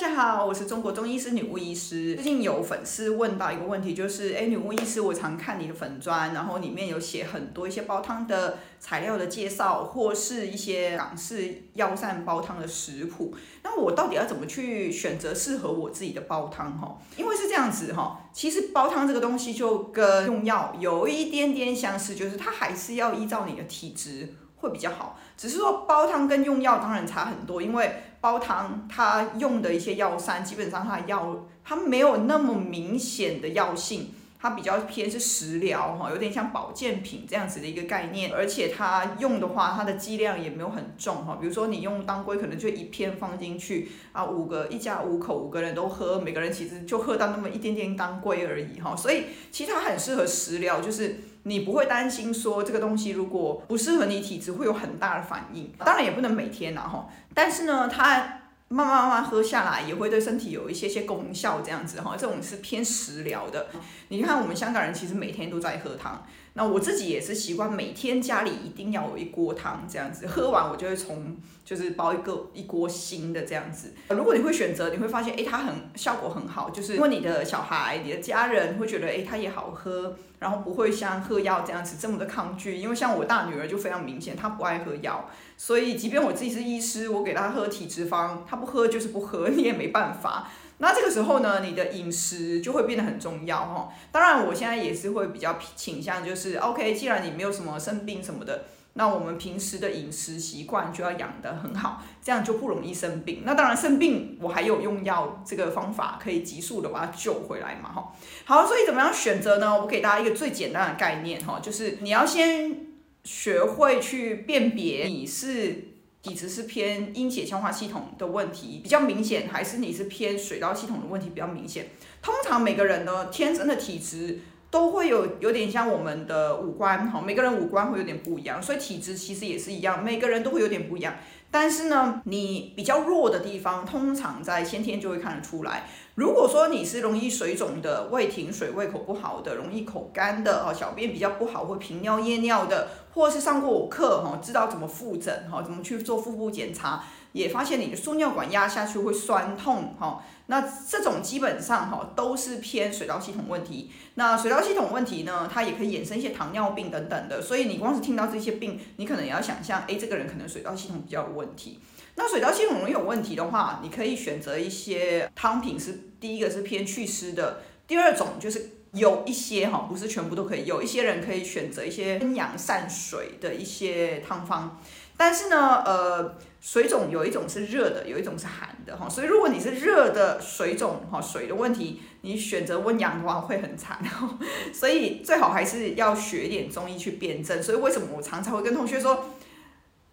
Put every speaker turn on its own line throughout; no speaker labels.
大家好，我是中国中医师女巫医师。最近有粉丝问到一个问题，就是，哎，女巫医师，我常看你的粉专，然后里面有写很多一些煲汤的材料的介绍，或是一些港式药膳煲汤的食谱。那我到底要怎么去选择适合我自己的煲汤？哈，因为是这样子哈，其实煲汤这个东西就跟用药有一点点相似，就是它还是要依照你的体质。会比较好，只是说煲汤跟用药当然差很多，因为煲汤它用的一些药膳，基本上它的药它没有那么明显的药性，它比较偏是食疗哈，有点像保健品这样子的一个概念，而且它用的话，它的剂量也没有很重哈，比如说你用当归，可能就一片放进去啊，五个一家五口五个人都喝，每个人其实就喝到那么一点点当归而已哈，所以其实它很适合食疗，就是。你不会担心说这个东西如果不适合你体质会有很大的反应，当然也不能每天呐哈，但是呢，它慢慢慢慢喝下来也会对身体有一些些功效这样子哈，这种是偏食疗的。你看我们香港人其实每天都在喝汤。那我自己也是习惯每天家里一定要有一锅汤这样子，喝完我就会从就是煲一个一锅新的这样子。如果你会选择，你会发现，哎，它很效果很好，就是因为你的小孩、你的家人会觉得，哎，它也好喝，然后不会像喝药这样子这么的抗拒。因为像我大女儿就非常明显，她不爱喝药，所以即便我自己是医师，我给她喝体质方，她不喝就是不喝，你也没办法。那这个时候呢，你的饮食就会变得很重要哈。当然，我现在也是会比较倾向，就是 OK，既然你没有什么生病什么的，那我们平时的饮食习惯就要养得很好，这样就不容易生病。那当然生病，我还有用药这个方法可以急速的把它救回来嘛哈。好，所以怎么样选择呢？我给大家一个最简单的概念哈，就是你要先学会去辨别你是。体质是偏阴血消化系统的问题比较明显，还是你是偏水道系统的问题比较明显？通常每个人呢，天生的体质都会有有点像我们的五官哈，每个人五官会有点不一样，所以体质其实也是一样，每个人都会有点不一样。但是呢，你比较弱的地方，通常在先天就会看得出来。如果说你是容易水肿的、胃停水、胃口不好的、容易口干的、哦，小便比较不好或频尿夜尿的，或是上过我课哈，知道怎么复诊哈，怎么去做腹部检查，也发现你的输尿管压下去会酸痛哈，那这种基本上哈都是偏水道系统问题。那水道系统问题呢，它也可以衍生一些糖尿病等等的，所以你光是听到这些病，你可能也要想象，哎，这个人可能水道系统比较有问题。那水道系统容易有问题的话，你可以选择一些汤品，是第一个是偏祛湿的，第二种就是有一些哈，不是全部都可以，有一些人可以选择一些温阳散水的一些汤方。但是呢，呃，水肿有一种是热的，有一种是寒的哈，所以如果你是热的水肿哈，水的问题，你选择温阳的话会很惨，所以最好还是要学一点中医去辨证。所以为什么我常常会跟同学说？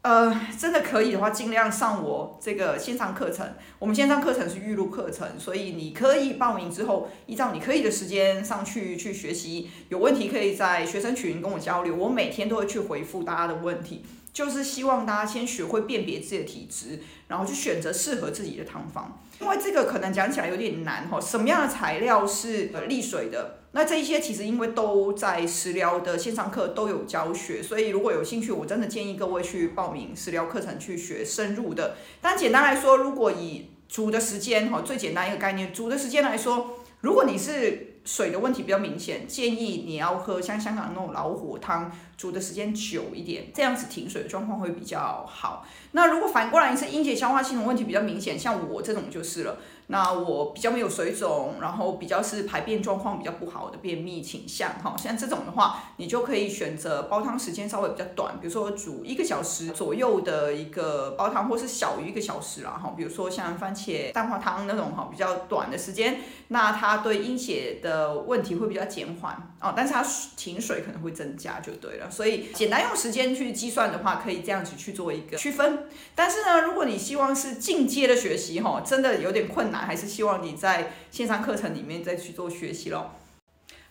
呃，真的可以的话，尽量上我这个线上课程。我们线上课程是预录课程，所以你可以报名之后，依照你可以的时间上去去学习。有问题可以在学生群跟我交流，我每天都会去回复大家的问题。就是希望大家先学会辨别自己的体质，然后去选择适合自己的汤方。因为这个可能讲起来有点难哈，什么样的材料是呃利水的？那这一些其实因为都在食疗的线上课都有教学，所以如果有兴趣，我真的建议各位去报名食疗课程去学深入的。但简单来说，如果以煮的时间哈，最简单一个概念，煮的时间来说，如果你是水的问题比较明显，建议你要喝像香港那种老火汤，煮的时间久一点，这样子停水的状况会比较好。那如果反过来你是阴结消化系统问题比较明显，像我这种就是了。那我比较没有水肿，然后比较是排便状况比较不好的便秘倾向哈，像这种的话，你就可以选择煲汤时间稍微比较短，比如说煮一个小时左右的一个煲汤，或是小于一个小时啦哈，比如说像番茄蛋花汤那种哈，比较短的时间，那它对阴血的问题会比较减缓哦，但是它停水可能会增加就对了，所以简单用时间去计算的话，可以这样子去做一个区分。但是呢，如果你希望是进阶的学习哈，真的有点困难。还是希望你在线上课程里面再去做学习咯。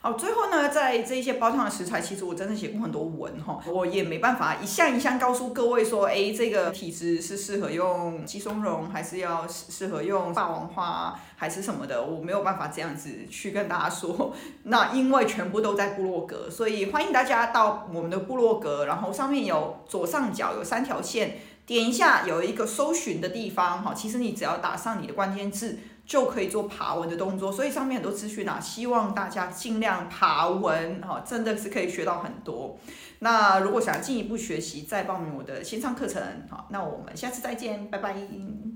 好，最后呢，在这一些煲汤的食材，其实我真的写过很多文哈，我也没办法一项一项告诉各位说，哎，这个体质是适合用鸡松茸，还是要适合用霸王花，还是什么的，我没有办法这样子去跟大家说。那因为全部都在部落格，所以欢迎大家到我们的部落格，然后上面有左上角有三条线。点一下有一个搜寻的地方哈，其实你只要打上你的关键字，就可以做爬文的动作。所以上面很多资讯啊，希望大家尽量爬文哈，真的是可以学到很多。那如果想要进一步学习，再报名我的线上课程好，那我们下次再见，拜拜。